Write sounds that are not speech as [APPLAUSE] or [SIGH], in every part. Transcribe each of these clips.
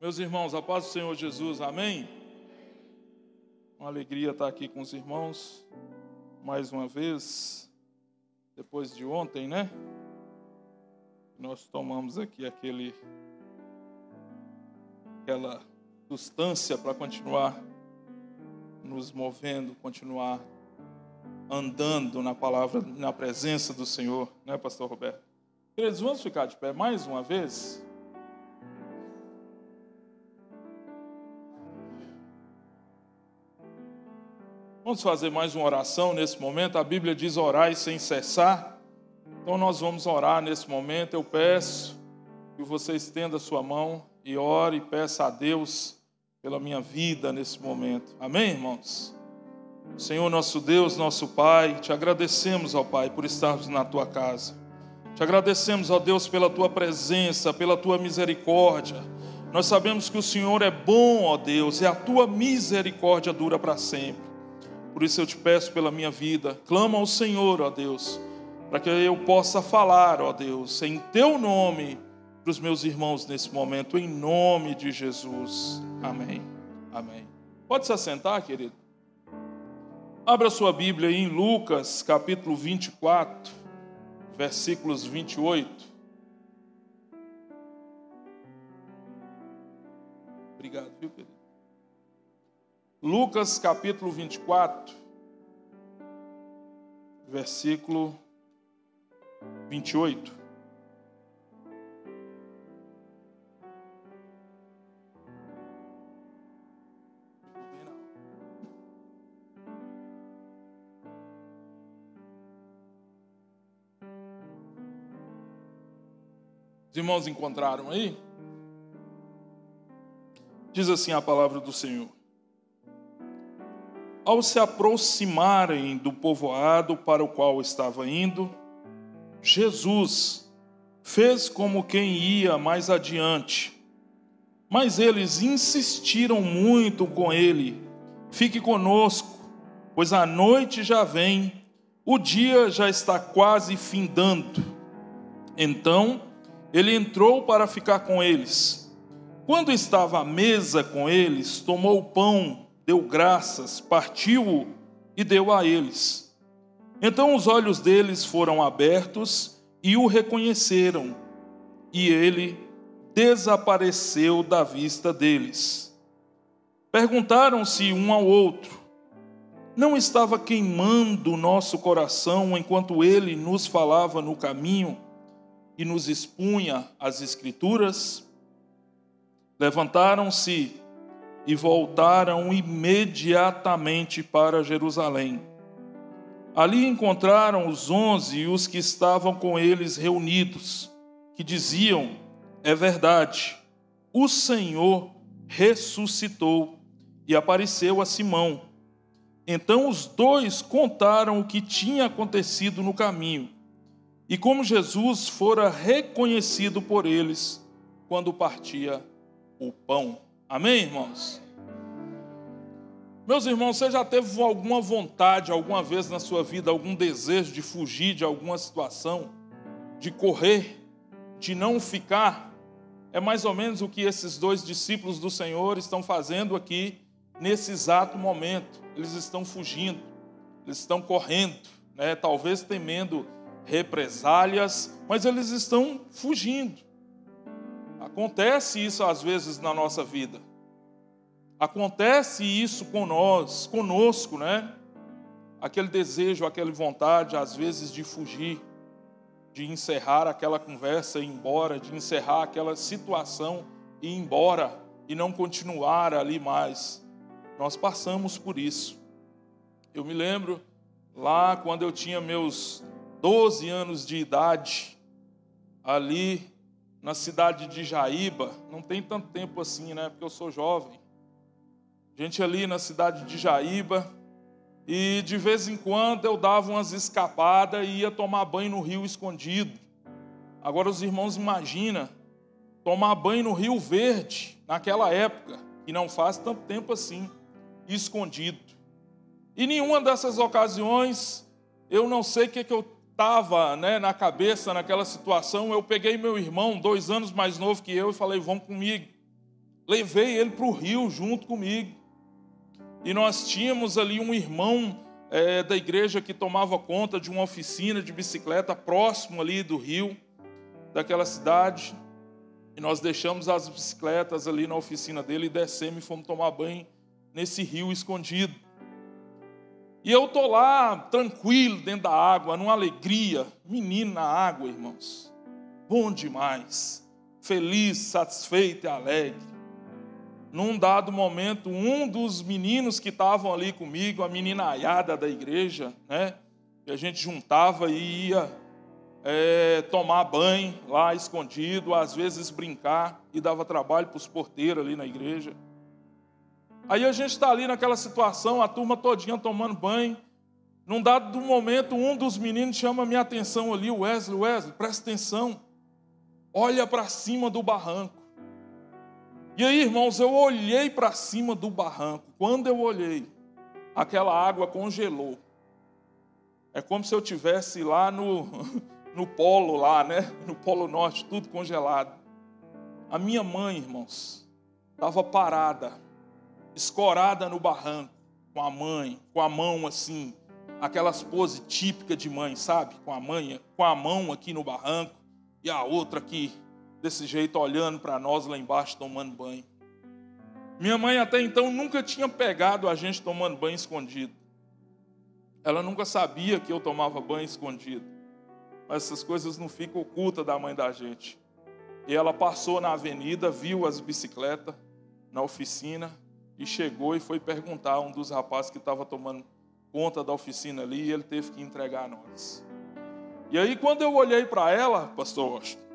Meus irmãos, a paz do Senhor Jesus, amém? Uma alegria estar aqui com os irmãos mais uma vez, depois de ontem, né? Nós tomamos aqui aquele aquela substância para continuar nos movendo, continuar andando na palavra, na presença do Senhor, né, pastor Roberto? Queridos, vamos ficar de pé mais uma vez? Vamos fazer mais uma oração nesse momento. A Bíblia diz orar sem cessar. Então nós vamos orar nesse momento. Eu peço que você estenda a sua mão e ore e peça a Deus pela minha vida nesse momento. Amém, irmãos? Senhor nosso Deus, nosso Pai, te agradecemos, ó Pai, por estarmos na tua casa. Te agradecemos, ó Deus, pela tua presença, pela tua misericórdia. Nós sabemos que o Senhor é bom, ó Deus, e a tua misericórdia dura para sempre. Por isso eu te peço pela minha vida, clama ao Senhor, ó Deus, para que eu possa falar, ó Deus, em teu nome para os meus irmãos nesse momento, em nome de Jesus. Amém. Amém. Pode se assentar, querido. Abra sua Bíblia em Lucas, capítulo 24, versículos 28. Obrigado, viu, querido? Lucas capítulo 24, versículo 28. Os irmãos encontraram aí? Diz assim a palavra do Senhor. Ao se aproximarem do povoado para o qual estava indo, Jesus fez como quem ia mais adiante. Mas eles insistiram muito com ele: Fique conosco, pois a noite já vem, o dia já está quase findando. Então ele entrou para ficar com eles. Quando estava à mesa com eles, tomou o pão deu graças, partiu-o e deu a eles. Então os olhos deles foram abertos e o reconheceram, e ele desapareceu da vista deles. Perguntaram-se um ao outro: Não estava queimando nosso coração enquanto ele nos falava no caminho e nos expunha as Escrituras? Levantaram-se e voltaram imediatamente para Jerusalém. Ali encontraram os onze e os que estavam com eles reunidos, que diziam: É verdade, o Senhor ressuscitou e apareceu a Simão. Então os dois contaram o que tinha acontecido no caminho e como Jesus fora reconhecido por eles quando partia o pão. Amém, irmãos? Meus irmãos, você já teve alguma vontade, alguma vez na sua vida, algum desejo de fugir de alguma situação, de correr, de não ficar? É mais ou menos o que esses dois discípulos do Senhor estão fazendo aqui nesse exato momento. Eles estão fugindo, eles estão correndo, né? talvez temendo represálias, mas eles estão fugindo. Acontece isso às vezes na nossa vida. Acontece isso com nós, conosco, né? Aquele desejo, aquela vontade, às vezes, de fugir, de encerrar aquela conversa e ir embora, de encerrar aquela situação e ir embora e não continuar ali mais. Nós passamos por isso. Eu me lembro lá quando eu tinha meus 12 anos de idade, ali na cidade de Jaíba, não tem tanto tempo assim, né? Porque eu sou jovem gente ali na cidade de Jaíba, e de vez em quando eu dava umas escapadas e ia tomar banho no rio escondido. Agora os irmãos imaginam tomar banho no Rio Verde naquela época, que não faz tanto tempo assim, escondido. E nenhuma dessas ocasiões, eu não sei o que, que eu estava né, na cabeça naquela situação, eu peguei meu irmão, dois anos mais novo que eu, e falei, vamos comigo. levei ele para o rio junto comigo. E nós tínhamos ali um irmão é, da igreja que tomava conta de uma oficina de bicicleta próximo ali do rio, daquela cidade. E nós deixamos as bicicletas ali na oficina dele e descemos e fomos tomar banho nesse rio escondido. E eu tô lá tranquilo dentro da água, numa alegria, menino na água, irmãos. Bom demais. Feliz, satisfeito e alegre. Num dado momento, um dos meninos que estavam ali comigo, a menina aiada da igreja, né? Que a gente juntava e ia é, tomar banho lá escondido, às vezes brincar e dava trabalho para os porteiros ali na igreja. Aí a gente está ali naquela situação, a turma todinha tomando banho. Num dado momento, um dos meninos chama minha atenção ali, Wesley, Wesley, presta atenção. Olha para cima do barranco. E aí, irmãos, eu olhei para cima do barranco. Quando eu olhei, aquela água congelou. É como se eu tivesse lá no, [LAUGHS] no polo lá, né? No polo norte, tudo congelado. A minha mãe, irmãos, estava parada escorada no barranco, com a mãe, com a mão assim, aquelas poses típicas de mãe, sabe? Com a mãe, com a mão aqui no barranco e a outra aqui desse jeito olhando para nós lá embaixo tomando banho. Minha mãe até então nunca tinha pegado a gente tomando banho escondido. Ela nunca sabia que eu tomava banho escondido. Mas essas coisas não ficam ocultas da mãe da gente. E ela passou na avenida, viu as bicicletas na oficina e chegou e foi perguntar a um dos rapazes que estava tomando conta da oficina ali e ele teve que entregar a nós. E aí, quando eu olhei para ela, pastor Washington,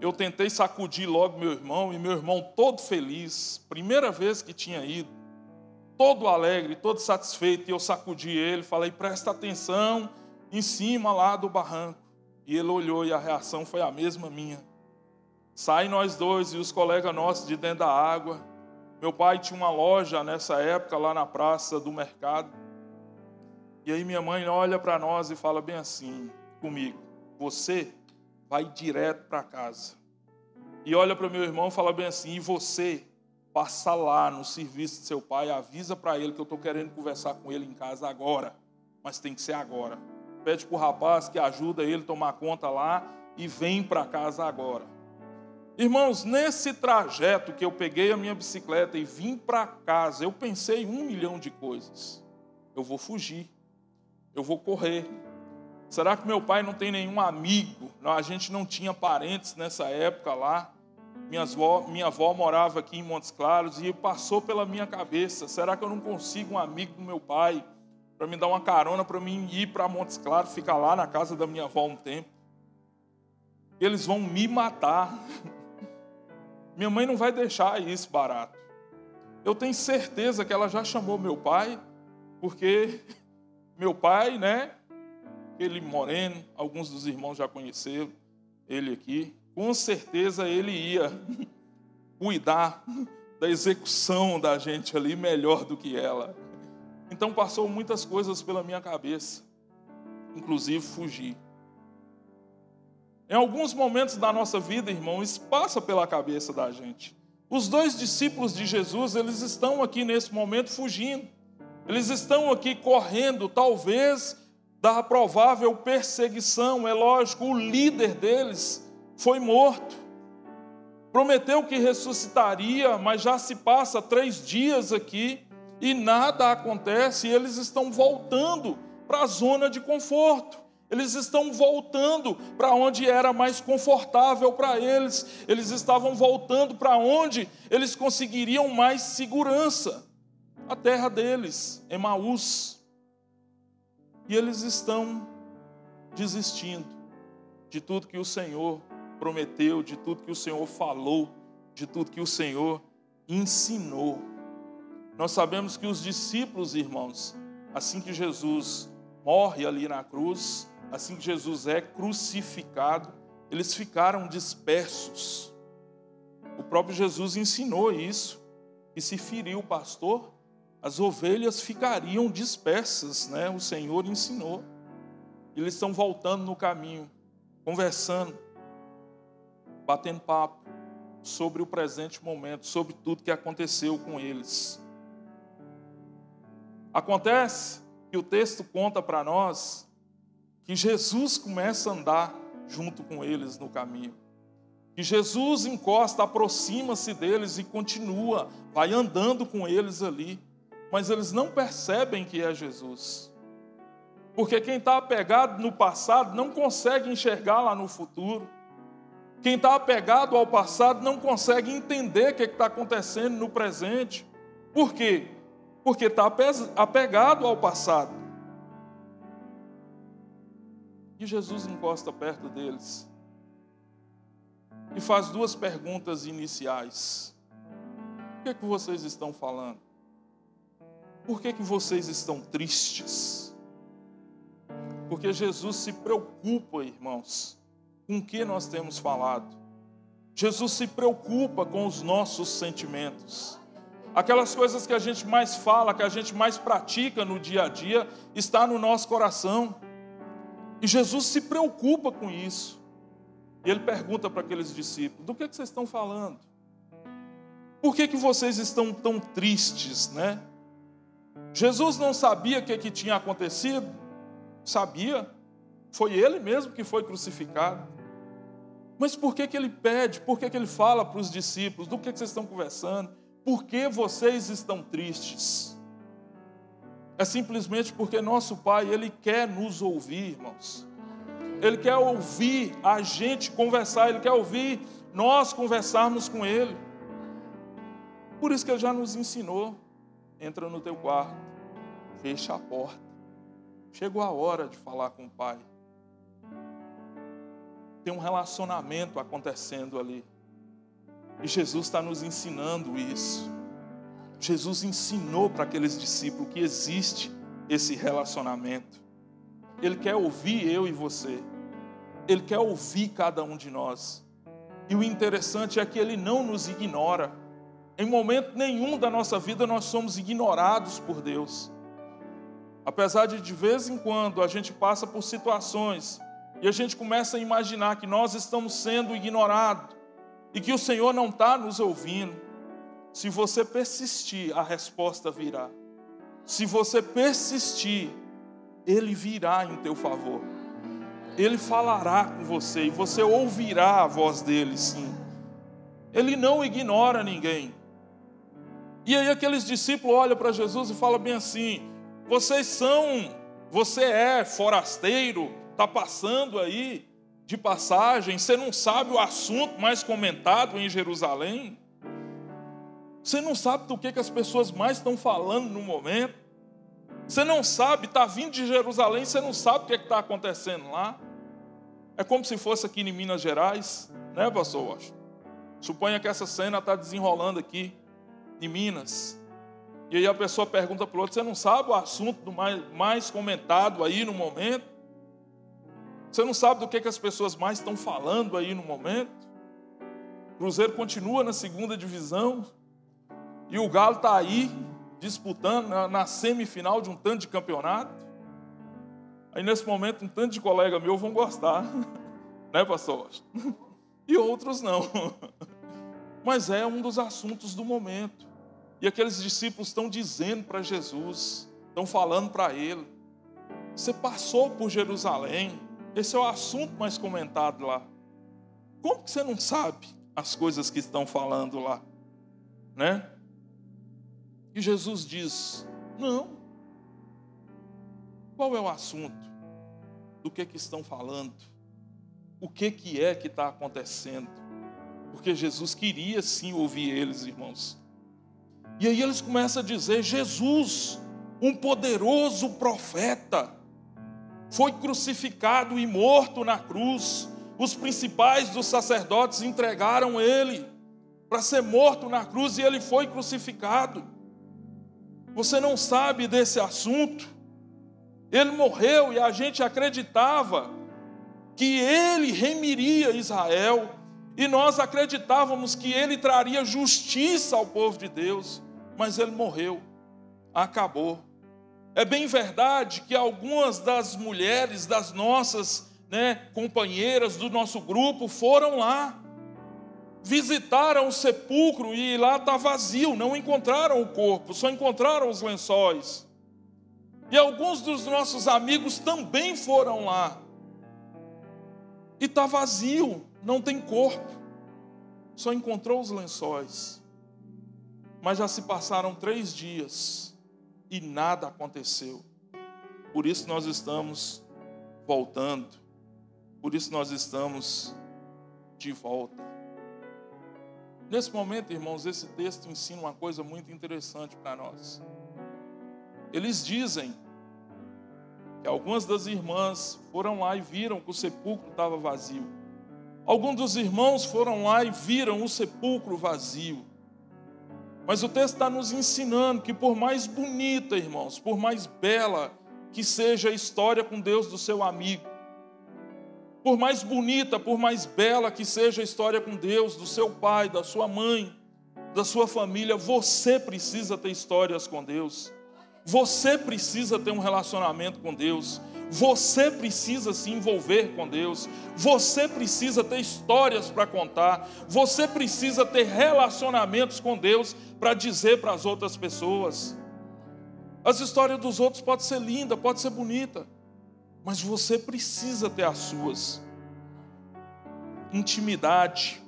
eu tentei sacudir logo meu irmão e meu irmão todo feliz, primeira vez que tinha ido, todo alegre, todo satisfeito, e eu sacudi ele, falei: presta atenção em cima lá do barranco. E ele olhou e a reação foi a mesma minha. Sai nós dois e os colegas nossos de dentro da água. Meu pai tinha uma loja nessa época lá na praça do mercado. E aí minha mãe olha para nós e fala bem assim comigo: Você vai direto para casa. E olha para meu irmão e fala bem assim: E você passa lá no serviço de seu pai, avisa para ele que eu estou querendo conversar com ele em casa agora, mas tem que ser agora. Pede para o rapaz que ajuda ele a tomar conta lá e vem para casa agora. Irmãos, nesse trajeto que eu peguei a minha bicicleta e vim para casa, eu pensei um milhão de coisas. Eu vou fugir, eu vou correr. Será que meu pai não tem nenhum amigo? Não, a gente não tinha parentes nessa época lá. Avó, minha avó morava aqui em Montes Claros e passou pela minha cabeça: será que eu não consigo um amigo do meu pai para me dar uma carona para mim ir para Montes Claros, ficar lá na casa da minha avó um tempo? Eles vão me matar. [LAUGHS] Minha mãe não vai deixar isso barato. Eu tenho certeza que ela já chamou meu pai, porque [LAUGHS] meu pai, né? Ele moreno, alguns dos irmãos já conheceram ele aqui. Com certeza ele ia cuidar da execução da gente ali melhor do que ela. Então passou muitas coisas pela minha cabeça, inclusive fugir. Em alguns momentos da nossa vida, irmão, isso passa pela cabeça da gente. Os dois discípulos de Jesus, eles estão aqui nesse momento fugindo. Eles estão aqui correndo, talvez, da provável perseguição. É lógico, o líder deles foi morto. Prometeu que ressuscitaria, mas já se passa três dias aqui e nada acontece. E eles estão voltando para a zona de conforto. Eles estão voltando para onde era mais confortável para eles. Eles estavam voltando para onde eles conseguiriam mais segurança. A terra deles, Emaús. E eles estão desistindo de tudo que o Senhor prometeu, de tudo que o Senhor falou, de tudo que o Senhor ensinou. Nós sabemos que os discípulos, irmãos, assim que Jesus morre ali na cruz, assim que Jesus é crucificado, eles ficaram dispersos. O próprio Jesus ensinou isso, que se feriu o pastor, as ovelhas ficariam dispersas, né? O Senhor ensinou. Eles estão voltando no caminho, conversando, batendo papo. sobre o presente momento, sobre tudo que aconteceu com eles. Acontece que o texto conta para nós que Jesus começa a andar junto com eles no caminho. Que Jesus encosta, aproxima-se deles e continua, vai andando com eles ali. Mas eles não percebem que é Jesus. Porque quem está apegado no passado não consegue enxergar lá no futuro. Quem está apegado ao passado não consegue entender o que está acontecendo no presente. Por quê? Porque está apegado ao passado. E Jesus encosta perto deles e faz duas perguntas iniciais. O que, é que vocês estão falando? Por que, que vocês estão tristes? Porque Jesus se preocupa, irmãos, com o que nós temos falado. Jesus se preocupa com os nossos sentimentos. Aquelas coisas que a gente mais fala, que a gente mais pratica no dia a dia, está no nosso coração. E Jesus se preocupa com isso. E ele pergunta para aqueles discípulos: do que, que vocês estão falando? Por que, que vocês estão tão tristes, né? Jesus não sabia o que, que tinha acontecido? Sabia. Foi ele mesmo que foi crucificado. Mas por que, que ele pede? Por que, que ele fala para os discípulos? Do que, que vocês estão conversando? Por que vocês estão tristes? É simplesmente porque nosso Pai, Ele quer nos ouvir, irmãos. Ele quer ouvir a gente conversar, Ele quer ouvir nós conversarmos com Ele. Por isso que Ele já nos ensinou. Entra no teu quarto, fecha a porta Chegou a hora de falar com o Pai. Tem um relacionamento acontecendo ali. E Jesus está nos ensinando isso. Jesus ensinou para aqueles discípulos que existe esse relacionamento. Ele quer ouvir eu e você. Ele quer ouvir cada um de nós. E o interessante é que ele não nos ignora. Em momento nenhum da nossa vida nós somos ignorados por Deus. Apesar de de vez em quando a gente passa por situações e a gente começa a imaginar que nós estamos sendo ignorados e que o Senhor não está nos ouvindo, se você persistir, a resposta virá. Se você persistir, Ele virá em teu favor. Ele falará com você e você ouvirá a voz dele, sim. Ele não ignora ninguém. E aí aqueles discípulos olham para Jesus e falam bem assim: vocês são, você é forasteiro, está passando aí de passagem, você não sabe o assunto mais comentado em Jerusalém? Você não sabe do que, que as pessoas mais estão falando no momento? Você não sabe, está vindo de Jerusalém, você não sabe o que é está acontecendo lá? É como se fosse aqui em Minas Gerais, né, pastor Washington? Suponha que essa cena está desenrolando aqui em Minas. E aí a pessoa pergunta para o outro: você não sabe o assunto mais, mais comentado aí no momento? Você não sabe do que, que as pessoas mais estão falando aí no momento? Cruzeiro continua na segunda divisão e o Galo está aí disputando na, na semifinal de um tanto de campeonato. Aí nesse momento um tanto de colega meu vão gostar, [LAUGHS] né, pastor? [LAUGHS] E outros não. [LAUGHS] Mas é um dos assuntos do momento. E aqueles discípulos estão dizendo para Jesus, estão falando para ele: Você passou por Jerusalém, esse é o assunto mais comentado lá. Como que você não sabe as coisas que estão falando lá? Né? E Jesus diz: Não. Qual é o assunto? Do que que estão falando? O que que é que está acontecendo? Porque Jesus queria sim ouvir eles, irmãos. E aí eles começam a dizer: Jesus, um poderoso profeta, foi crucificado e morto na cruz. Os principais dos sacerdotes entregaram ele para ser morto na cruz e ele foi crucificado. Você não sabe desse assunto? Ele morreu e a gente acreditava que ele remiria Israel, e nós acreditávamos que ele traria justiça ao povo de Deus mas ele morreu, acabou. É bem verdade que algumas das mulheres, das nossas né, companheiras do nosso grupo, foram lá, visitaram o sepulcro e lá está vazio, não encontraram o corpo, só encontraram os lençóis. E alguns dos nossos amigos também foram lá. E está vazio, não tem corpo, só encontrou os lençóis. Mas já se passaram três dias e nada aconteceu. Por isso nós estamos voltando, por isso nós estamos de volta. Nesse momento, irmãos, esse texto ensina uma coisa muito interessante para nós. Eles dizem que algumas das irmãs foram lá e viram que o sepulcro estava vazio. Alguns dos irmãos foram lá e viram o sepulcro vazio. Mas o texto está nos ensinando que, por mais bonita, irmãos, por mais bela que seja a história com Deus do seu amigo, por mais bonita, por mais bela que seja a história com Deus, do seu pai, da sua mãe, da sua família, você precisa ter histórias com Deus. Você precisa ter um relacionamento com Deus. Você precisa se envolver com Deus. Você precisa ter histórias para contar. Você precisa ter relacionamentos com Deus para dizer para as outras pessoas. As histórias dos outros podem ser linda, pode ser bonita mas você precisa ter as suas. Intimidade.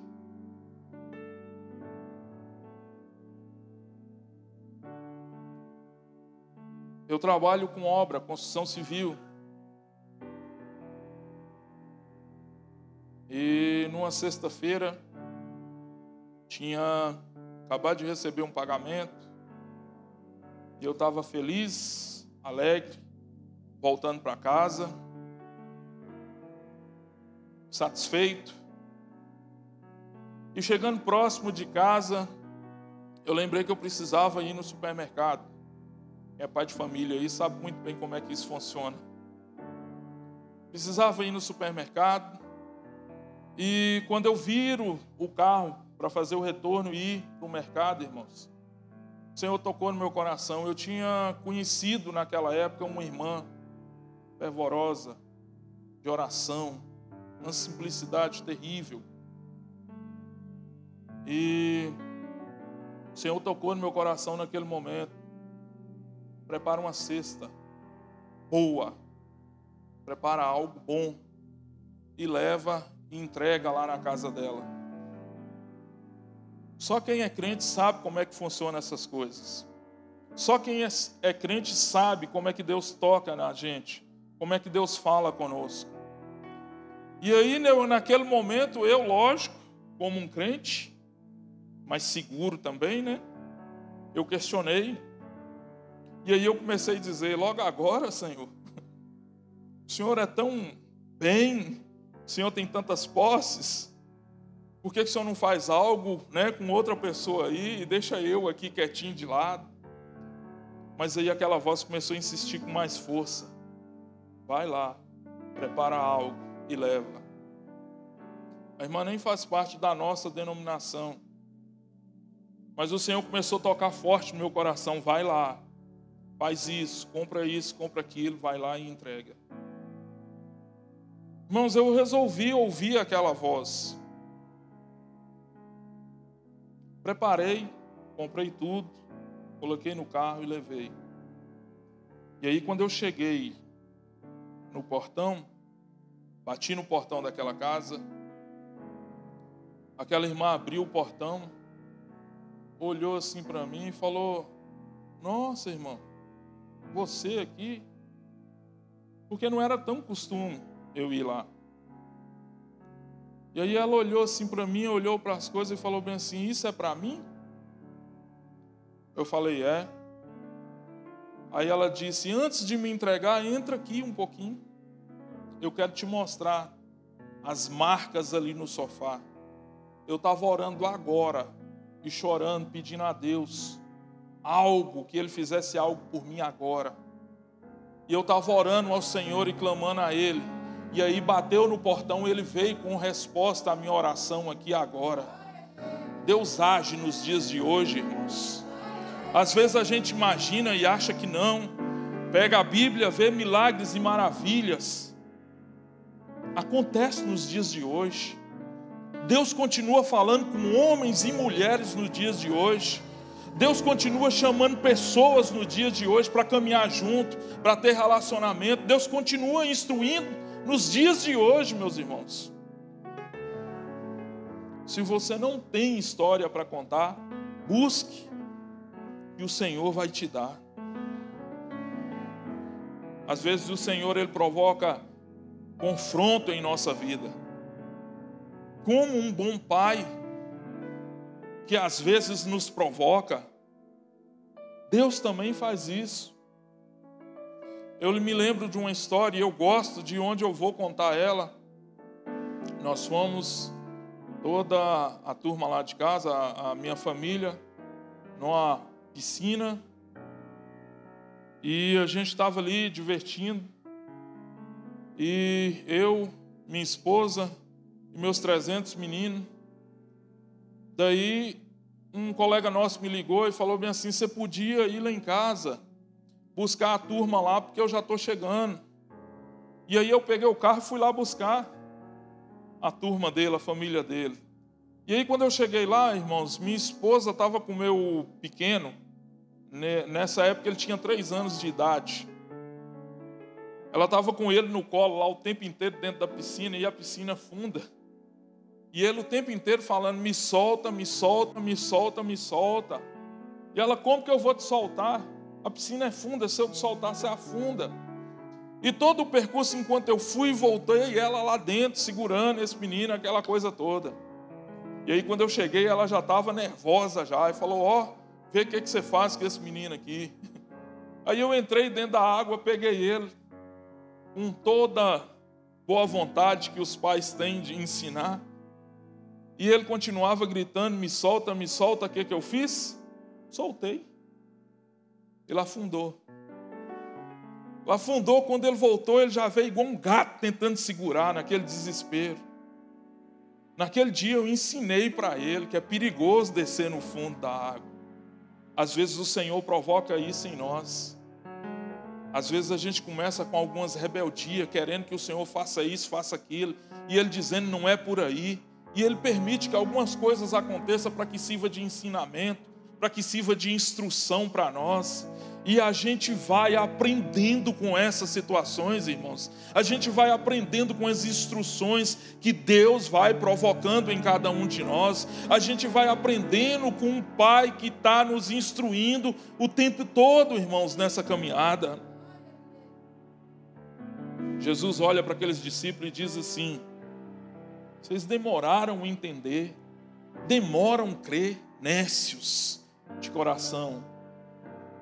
Eu trabalho com obra, construção civil. E numa sexta-feira tinha acabado de receber um pagamento. E eu estava feliz, alegre voltando para casa, satisfeito. E chegando próximo de casa, eu lembrei que eu precisava ir no supermercado. É pai de família aí sabe muito bem como é que isso funciona. Precisava ir no supermercado. E quando eu viro o carro para fazer o retorno e ir para o mercado, irmãos, o Senhor tocou no meu coração. Eu tinha conhecido naquela época uma irmã fervorosa de oração, uma simplicidade terrível. E o Senhor tocou no meu coração naquele momento. Prepara uma cesta boa, prepara algo bom e leva e entrega lá na casa dela. Só quem é crente sabe como é que funciona essas coisas. Só quem é, é crente sabe como é que Deus toca na gente como é que Deus fala conosco. E aí, naquele momento, eu, lógico, como um crente, mas seguro também, né? Eu questionei. E aí eu comecei a dizer: logo agora, Senhor, o Senhor é tão bem, o Senhor tem tantas posses, por que, que o Senhor não faz algo né, com outra pessoa aí e deixa eu aqui quietinho de lado? Mas aí aquela voz começou a insistir com mais força. Vai lá, prepara algo e leva. A irmã nem faz parte da nossa denominação. Mas o Senhor começou a tocar forte no meu coração. Vai lá, faz isso, compra isso, compra aquilo, vai lá e entrega. Irmãos, eu resolvi ouvir aquela voz. Preparei, comprei tudo, coloquei no carro e levei. E aí, quando eu cheguei no portão, bati no portão daquela casa. Aquela irmã abriu o portão, olhou assim para mim e falou: Nossa, irmão, você aqui? Porque não era tão costume eu ir lá. E aí ela olhou assim para mim, olhou para as coisas e falou bem assim: Isso é para mim? Eu falei: É. Aí ela disse: Antes de me entregar, entra aqui um pouquinho. Eu quero te mostrar as marcas ali no sofá. Eu estava orando agora e chorando, pedindo a Deus algo, que Ele fizesse algo por mim agora. E eu estava orando ao Senhor e clamando a Ele. E aí bateu no portão, ele veio com resposta à minha oração aqui agora. Deus age nos dias de hoje, irmãos. Às vezes a gente imagina e acha que não. Pega a Bíblia, vê milagres e maravilhas. Acontece nos dias de hoje. Deus continua falando com homens e mulheres nos dias de hoje. Deus continua chamando pessoas no dia de hoje para caminhar junto, para ter relacionamento. Deus continua instruindo nos dias de hoje, meus irmãos. Se você não tem história para contar, busque e o Senhor vai te dar. Às vezes o Senhor ele provoca confronto em nossa vida. Como um bom pai que às vezes nos provoca, Deus também faz isso. Eu me lembro de uma história e eu gosto de onde eu vou contar ela. Nós fomos toda a turma lá de casa, a, minha família, numa piscina. E a gente estava ali divertindo. E eu, minha esposa e meus 300 meninos. Daí um colega nosso me ligou e falou bem assim: você podia ir lá em casa buscar a turma lá, porque eu já estou chegando. E aí eu peguei o carro e fui lá buscar a turma dele, a família dele. E aí, quando eu cheguei lá, irmãos, minha esposa estava com o meu pequeno. Né, nessa época ele tinha três anos de idade. Ela estava com ele no colo lá o tempo inteiro dentro da piscina e a piscina funda. E ele o tempo inteiro falando: me solta, me solta, me solta, me solta. E ela: como que eu vou te soltar? A piscina é funda, se eu te soltar, você afunda. E todo o percurso, enquanto eu fui e voltei, ela lá dentro, segurando esse menino, aquela coisa toda. E aí, quando eu cheguei, ela já estava nervosa já, e falou: Ó, oh, vê o que, que você faz com esse menino aqui. [LAUGHS] Aí eu entrei dentro da água, peguei ele, com toda boa vontade que os pais têm de ensinar. E ele continuava gritando: Me solta, me solta. O que, que eu fiz? Soltei. Ele afundou. Afundou, quando ele voltou, ele já veio igual um gato tentando segurar naquele desespero. Naquele dia eu ensinei para ele que é perigoso descer no fundo da água. Às vezes o Senhor provoca isso em nós. Às vezes a gente começa com algumas rebeldias, querendo que o Senhor faça isso, faça aquilo, e Ele dizendo não é por aí. E Ele permite que algumas coisas aconteçam para que sirva de ensinamento, para que sirva de instrução para nós. E a gente vai aprendendo com essas situações, irmãos. A gente vai aprendendo com as instruções que Deus vai provocando em cada um de nós. A gente vai aprendendo com um Pai que está nos instruindo o tempo todo, irmãos, nessa caminhada. Jesus olha para aqueles discípulos e diz assim: vocês demoraram a entender, demoram a crer, nécios de coração.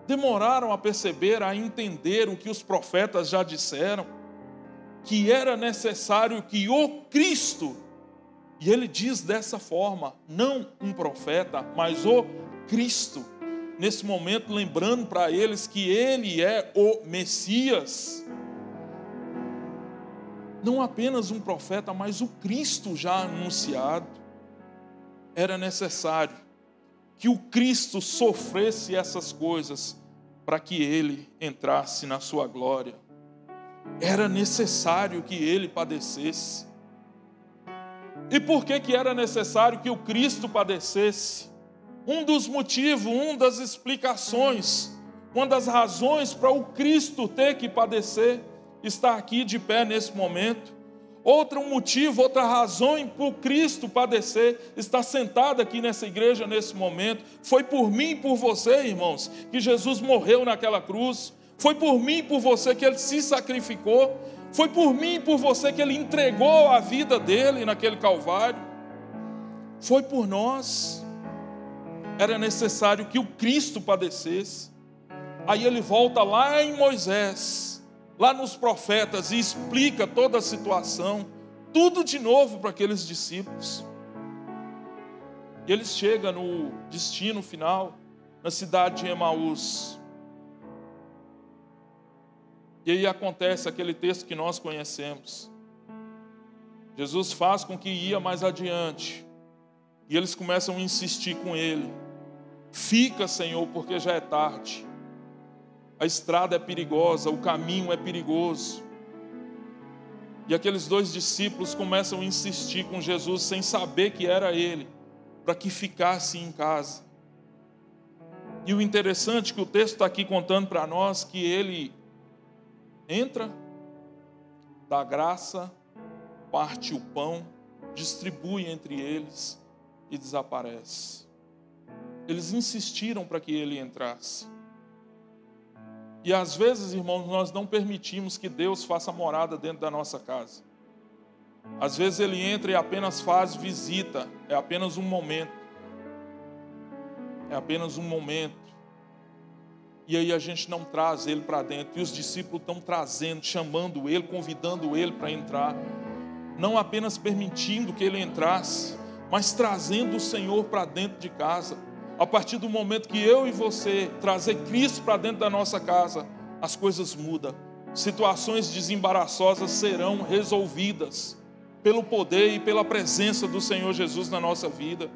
Demoraram a perceber, a entender o que os profetas já disseram, que era necessário que o Cristo, e ele diz dessa forma, não um profeta, mas o Cristo, nesse momento lembrando para eles que ele é o Messias não apenas um profeta, mas o Cristo já anunciado. Era necessário que o Cristo sofresse essas coisas para que ele entrasse na sua glória. Era necessário que ele padecesse. E por que, que era necessário que o Cristo padecesse? Um dos motivos, uma das explicações, uma das razões para o Cristo ter que padecer está aqui de pé nesse momento. Outro motivo, outra razão para Cristo padecer, está sentado aqui nessa igreja nesse momento. Foi por mim e por você, irmãos, que Jesus morreu naquela cruz. Foi por mim e por você que ele se sacrificou. Foi por mim e por você que ele entregou a vida dele naquele Calvário. Foi por nós. Era necessário que o Cristo padecesse. Aí ele volta lá em Moisés lá nos profetas e explica toda a situação, tudo de novo para aqueles discípulos. E eles chegam no destino final, na cidade de Emaús. E aí acontece aquele texto que nós conhecemos. Jesus faz com que ia mais adiante. E eles começam a insistir com ele. Fica, Senhor, porque já é tarde. A estrada é perigosa, o caminho é perigoso. E aqueles dois discípulos começam a insistir com Jesus sem saber que era ele, para que ficasse em casa. E o interessante é que o texto está aqui contando para nós que ele entra, dá graça, parte o pão, distribui entre eles e desaparece. Eles insistiram para que ele entrasse. E às vezes, irmãos, nós não permitimos que Deus faça morada dentro da nossa casa. Às vezes ele entra e apenas faz visita, é apenas um momento. É apenas um momento. E aí a gente não traz ele para dentro. E os discípulos estão trazendo, chamando ele, convidando ele para entrar. Não apenas permitindo que ele entrasse, mas trazendo o Senhor para dentro de casa. A partir do momento que eu e você trazer Cristo para dentro da nossa casa, as coisas mudam. Situações desembaraçosas serão resolvidas pelo poder e pela presença do Senhor Jesus na nossa vida.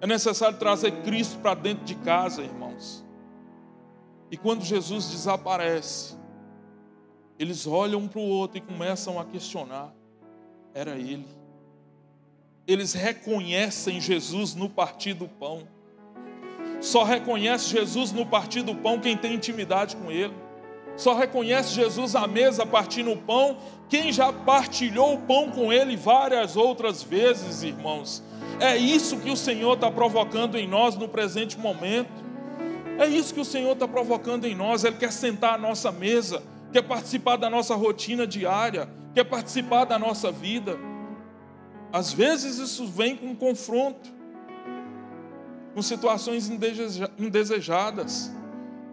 É necessário trazer Cristo para dentro de casa, irmãos. E quando Jesus desaparece, eles olham um para o outro e começam a questionar: era Ele. Eles reconhecem Jesus no partir do pão. Só reconhece Jesus no partir do pão quem tem intimidade com Ele. Só reconhece Jesus à mesa partindo o pão quem já partilhou o pão com Ele várias outras vezes, irmãos. É isso que o Senhor está provocando em nós no presente momento. É isso que o Senhor está provocando em nós. Ele quer sentar à nossa mesa, quer participar da nossa rotina diária, quer participar da nossa vida. Às vezes isso vem com confronto com situações indesejadas,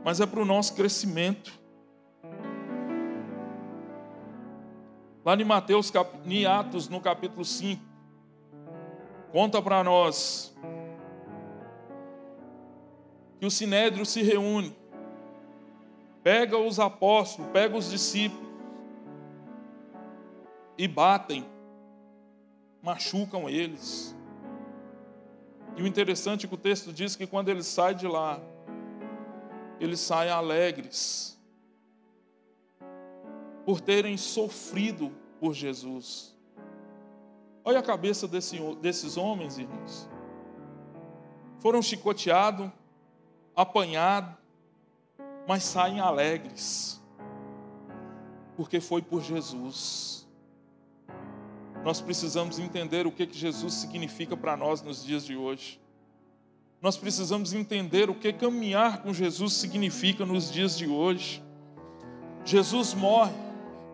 mas é para o nosso crescimento. Lá em Mateus, em Atos, no capítulo 5, conta para nós que o sinédrio se reúne, pega os apóstolos, pega os discípulos e batem, machucam eles. E o interessante é que o texto diz que quando eles saem de lá, eles saem alegres por terem sofrido por Jesus. Olha a cabeça desse, desses homens, irmãos. Foram chicoteados, apanhados, mas saem alegres, porque foi por Jesus. Nós precisamos entender o que, que Jesus significa para nós nos dias de hoje. Nós precisamos entender o que caminhar com Jesus significa nos dias de hoje. Jesus morre.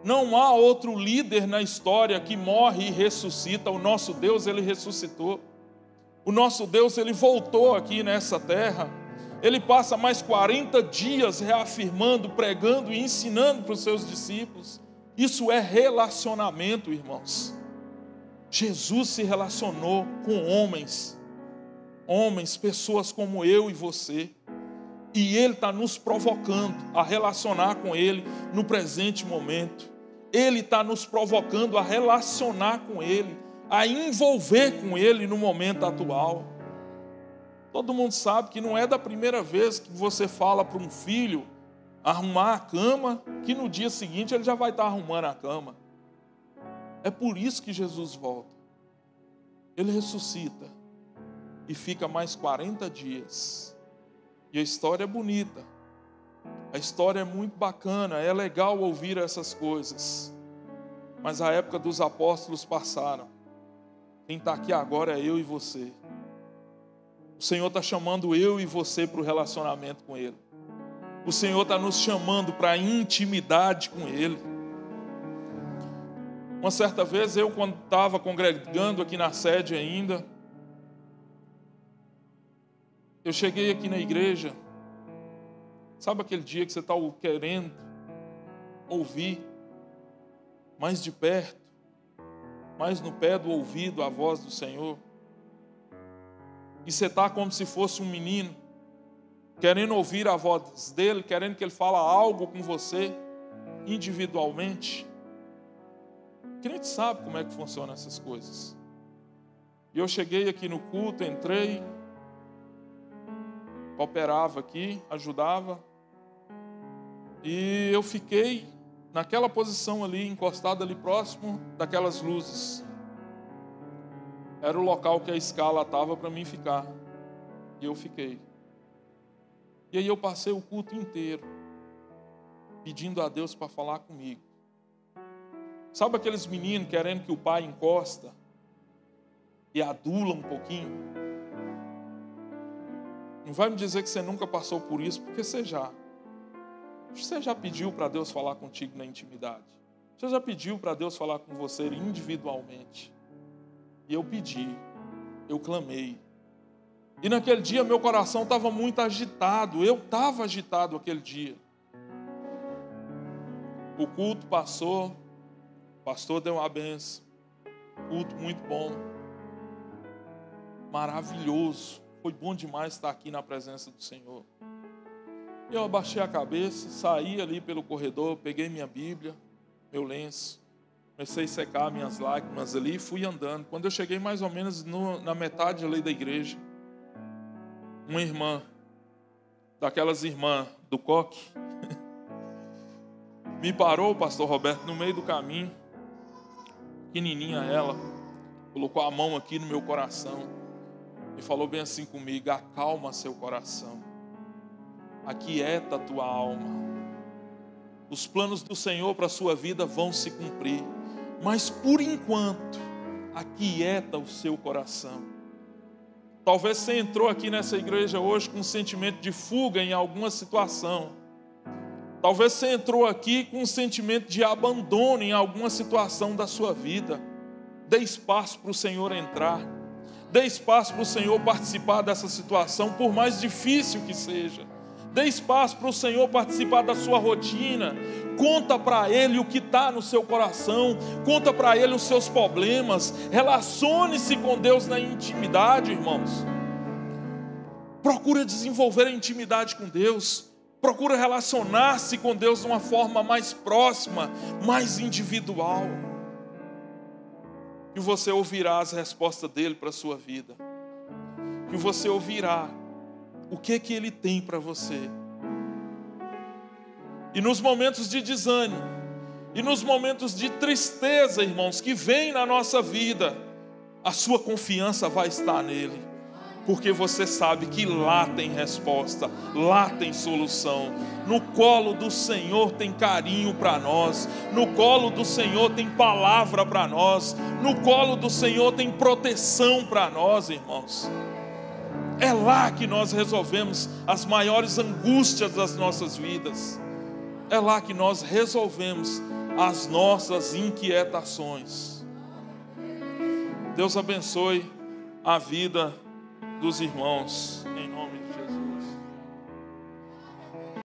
Não há outro líder na história que morre e ressuscita. O nosso Deus, ele ressuscitou. O nosso Deus, ele voltou aqui nessa terra. Ele passa mais 40 dias reafirmando, pregando e ensinando para os seus discípulos. Isso é relacionamento, irmãos. Jesus se relacionou com homens, homens, pessoas como eu e você, e Ele está nos provocando a relacionar com Ele no presente momento. Ele está nos provocando a relacionar com Ele, a envolver com Ele no momento atual. Todo mundo sabe que não é da primeira vez que você fala para um filho arrumar a cama, que no dia seguinte ele já vai estar arrumando a cama. É por isso que Jesus volta. Ele ressuscita e fica mais 40 dias. E a história é bonita. A história é muito bacana, é legal ouvir essas coisas. Mas a época dos apóstolos passaram. Quem está aqui agora é eu e você. O Senhor está chamando eu e você para o relacionamento com Ele. O Senhor está nos chamando para a intimidade com Ele. Uma certa vez, eu, quando estava congregando aqui na sede ainda, eu cheguei aqui na igreja. Sabe aquele dia que você está querendo ouvir mais de perto, mais no pé do ouvido a voz do Senhor? E você está como se fosse um menino, querendo ouvir a voz dele, querendo que ele fale algo com você individualmente. Crente sabe como é que funcionam essas coisas. E eu cheguei aqui no culto, entrei, operava aqui, ajudava. E eu fiquei naquela posição ali, encostado ali próximo daquelas luzes. Era o local que a escala estava para mim ficar. E eu fiquei. E aí eu passei o culto inteiro pedindo a Deus para falar comigo. Sabe aqueles meninos querendo que o pai encosta e adula um pouquinho? Não vai me dizer que você nunca passou por isso, porque você já. Você já pediu para Deus falar contigo na intimidade? Você já pediu para Deus falar com você individualmente? E eu pedi, eu clamei. E naquele dia meu coração estava muito agitado, eu estava agitado aquele dia. O culto passou, pastor deu uma benção, culto muito bom, maravilhoso, foi bom demais estar aqui na presença do Senhor. Eu abaixei a cabeça, saí ali pelo corredor, peguei minha Bíblia, meu lenço, comecei a secar minhas lágrimas ali e fui andando. Quando eu cheguei mais ou menos no, na metade ali da igreja, uma irmã, daquelas irmãs do coque, [LAUGHS] me parou, pastor Roberto, no meio do caminho, pequenininha ela, colocou a mão aqui no meu coração e falou bem assim comigo: acalma seu coração aquieta a tua alma. Os planos do Senhor para a sua vida vão se cumprir, mas por enquanto, aquieta o seu coração. Talvez você entrou aqui nessa igreja hoje com um sentimento de fuga em alguma situação. Talvez você entrou aqui com um sentimento de abandono em alguma situação da sua vida. Dê espaço para o Senhor entrar. Dê espaço para o Senhor participar dessa situação, por mais difícil que seja. Dê espaço para o Senhor participar da sua rotina. Conta para Ele o que está no seu coração. Conta para Ele os seus problemas. Relacione-se com Deus na intimidade, irmãos. Procura desenvolver a intimidade com Deus. Procura relacionar-se com Deus de uma forma mais próxima, mais individual. E você ouvirá as respostas dele para a sua vida. Que você ouvirá o que que ele tem para você. E nos momentos de desânimo, e nos momentos de tristeza, irmãos, que vem na nossa vida, a sua confiança vai estar nele, porque você sabe que lá tem resposta, lá tem solução. No colo do Senhor tem carinho para nós, no colo do Senhor tem palavra para nós, no colo do Senhor tem proteção para nós, irmãos. É lá que nós resolvemos as maiores angústias das nossas vidas. É lá que nós resolvemos as nossas inquietações. Deus abençoe a vida dos irmãos,